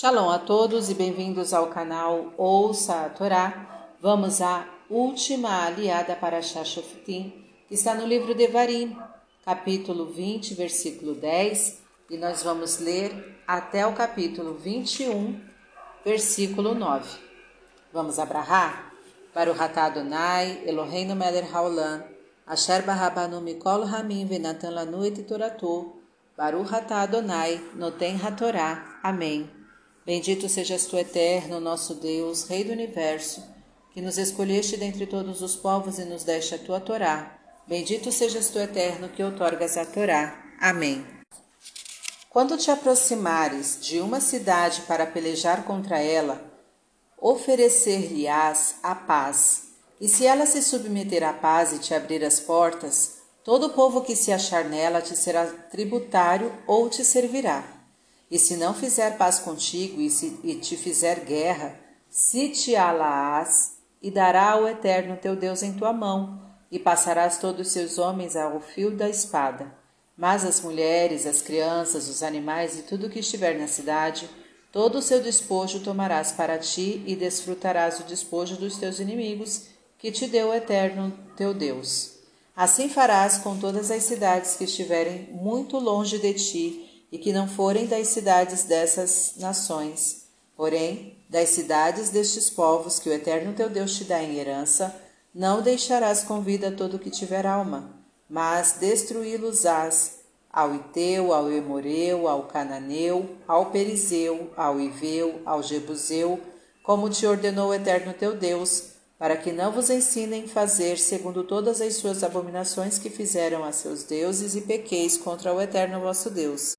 Shalom a todos e bem-vindos ao canal Ouça a Torá. Vamos à última aliada para Shashoftim, que está no livro de Varim, capítulo 20, versículo 10, e nós vamos ler até o capítulo 21, versículo 9. Vamos abrahar? Para o Ratadonai, Eloheinu Meler Haolam, Asher Barabanu Mikol Ramin Venatan Lanu et Toratu, Baruch Adonai, Noten Hatorá. Amém. Bendito sejas tu, eterno, nosso Deus, Rei do Universo, que nos escolheste dentre todos os povos e nos deste a tua Torá. Bendito sejas tu, eterno, que outorgas a Torá. Amém. Quando te aproximares de uma cidade para pelejar contra ela, oferecer-lhe-ás a paz. E se ela se submeter à paz e te abrir as portas, Todo povo que se achar nela te será tributário ou te servirá. E se não fizer paz contigo e, se, e te fizer guerra, se te alaás e dará ao Eterno teu Deus em tua mão, e passarás todos os seus homens ao fio da espada. Mas as mulheres, as crianças, os animais e tudo que estiver na cidade, todo o seu despojo tomarás para ti e desfrutarás o despojo dos teus inimigos, que te deu o Eterno teu Deus. Assim farás com todas as cidades que estiverem muito longe de ti e que não forem das cidades dessas nações. Porém, das cidades destes povos que o Eterno teu Deus te dá em herança, não deixarás com vida todo o que tiver alma, mas destruí-los-ás ao Iteu, ao Emoreu, ao Cananeu, ao Perizeu, ao Iveu, ao Jebuseu, como te ordenou o Eterno teu Deus, para que não vos ensinem fazer segundo todas as suas abominações que fizeram a seus deuses e pequeis contra o eterno vosso Deus.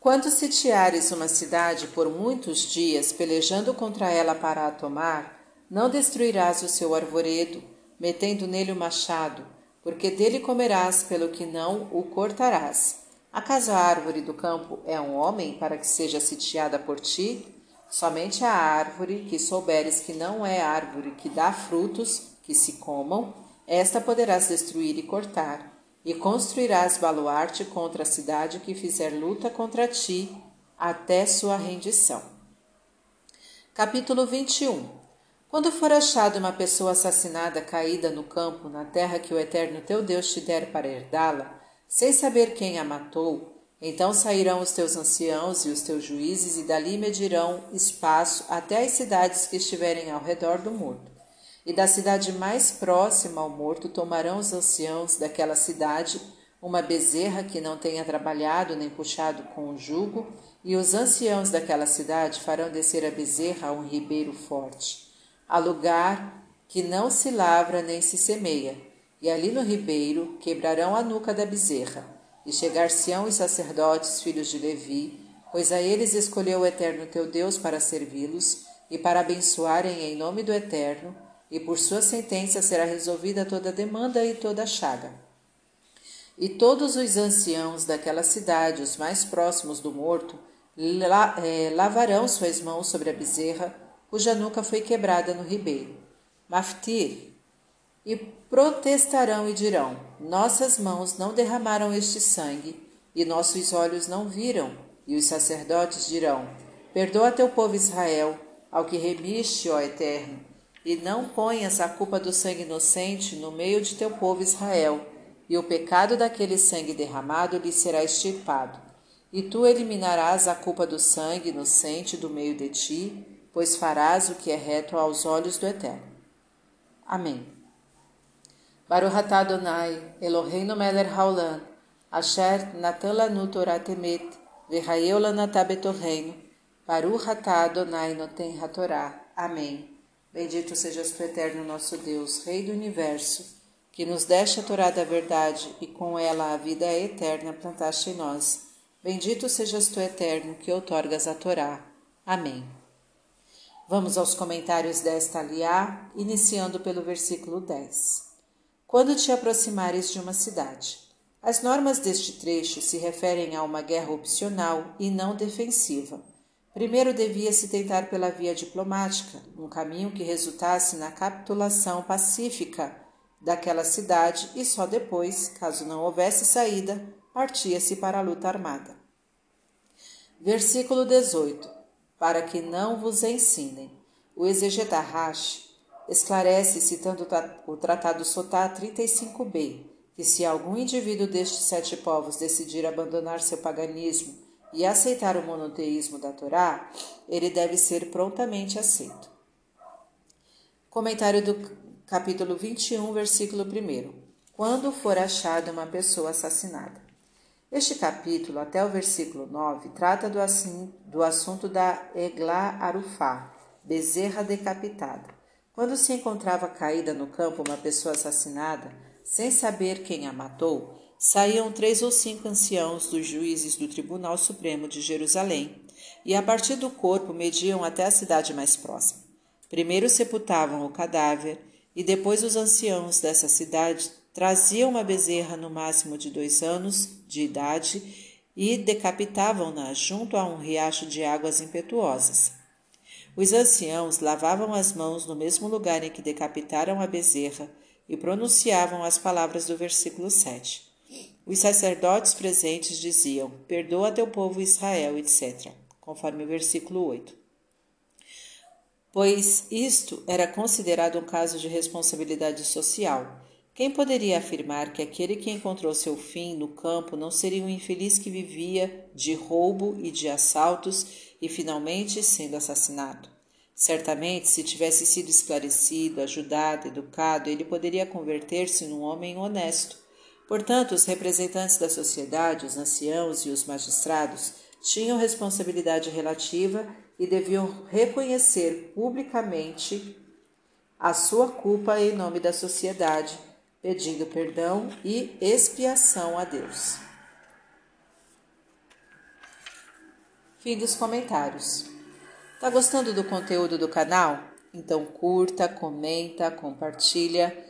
Quando sitiares uma cidade por muitos dias, pelejando contra ela para a tomar, não destruirás o seu arvoredo, metendo nele o machado, porque dele comerás, pelo que não o cortarás. Acaso a árvore do campo é um homem para que seja sitiada por ti? Somente a árvore que souberes que não é árvore que dá frutos que se comam, esta poderás destruir e cortar, e construirás baluarte contra a cidade que fizer luta contra ti até sua rendição. Capítulo 21 Quando for achado uma pessoa assassinada caída no campo, na terra que o Eterno teu Deus te der para herdá-la, sem saber quem a matou, então sairão os teus anciãos e os teus juízes, e dali medirão espaço até as cidades que estiverem ao redor do morto. E da cidade mais próxima ao morto tomarão os anciãos daquela cidade uma bezerra que não tenha trabalhado nem puxado com o jugo, e os anciãos daquela cidade farão descer a bezerra a um ribeiro forte, a lugar que não se lavra nem se semeia, e ali no ribeiro quebrarão a nuca da bezerra. E chegar-se-ão os sacerdotes, filhos de Levi, pois a eles escolheu o Eterno teu Deus para servi-los e para abençoarem em nome do Eterno, e por sua sentença será resolvida toda demanda e toda chaga. E todos os anciãos daquela cidade, os mais próximos do morto, la, eh, lavarão suas mãos sobre a bezerra, cuja nuca foi quebrada no ribeiro. Maftir, e protestarão e dirão: Nossas mãos não derramaram este sangue, e nossos olhos não viram. E os sacerdotes dirão: Perdoa teu povo Israel, ao que remiste, ó Eterno, e não ponhas a culpa do sangue inocente no meio de teu povo Israel, e o pecado daquele sangue derramado lhe será extirpado. E tu eliminarás a culpa do sangue inocente do meio de ti, pois farás o que é reto aos olhos do Eterno. Amém. Baruch atah Adonai, Eloheinu melech haolam, asher natan lanu Torah temet, v'hayeu lanatah betorreino, Baruch atah Adonai noten hatorá. Amém. Bendito sejas tu, eterno nosso Deus, Rei do Universo, que nos deste a Torá da verdade e com ela a vida eterna plantaste em nós. Bendito sejas tu, eterno, que outorgas a Torá. Amém. Vamos aos comentários desta aliá, iniciando pelo versículo 10 quando te aproximares de uma cidade. As normas deste trecho se referem a uma guerra opcional e não defensiva. Primeiro devia-se tentar pela via diplomática, um caminho que resultasse na capitulação pacífica daquela cidade e só depois, caso não houvesse saída, partia-se para a luta armada. Versículo 18: Para que não vos ensinem. O exegeta Rashi esclarece, citando o Tratado Sotá 35b, que se algum indivíduo destes sete povos decidir abandonar seu paganismo e aceitar o monoteísmo da Torá, ele deve ser prontamente aceito. Comentário do capítulo 21, versículo 1. Quando for achada uma pessoa assassinada. Este capítulo, até o versículo 9, trata do, assim, do assunto da Eglá Arufá, bezerra decapitada. Quando se encontrava caída no campo uma pessoa assassinada, sem saber quem a matou, saíam três ou cinco anciãos dos juízes do Tribunal Supremo de Jerusalém e, a partir do corpo, mediam até a cidade mais próxima. Primeiro sepultavam o cadáver e depois os anciãos dessa cidade traziam uma bezerra no máximo de dois anos de idade e decapitavam-na junto a um riacho de águas impetuosas. Os anciãos lavavam as mãos no mesmo lugar em que decapitaram a bezerra e pronunciavam as palavras do versículo 7. Os sacerdotes presentes diziam: Perdoa teu povo Israel, etc., conforme o versículo 8 pois isto era considerado um caso de responsabilidade social. Quem poderia afirmar que aquele que encontrou seu fim no campo não seria um infeliz que vivia de roubo e de assaltos e finalmente sendo assassinado? Certamente, se tivesse sido esclarecido, ajudado, educado, ele poderia converter-se num homem honesto. Portanto, os representantes da sociedade, os anciãos e os magistrados, tinham responsabilidade relativa e deviam reconhecer publicamente a sua culpa em nome da sociedade, pedindo perdão e expiação a Deus. Fim dos comentários. Tá gostando do conteúdo do canal? Então curta, comenta, compartilha.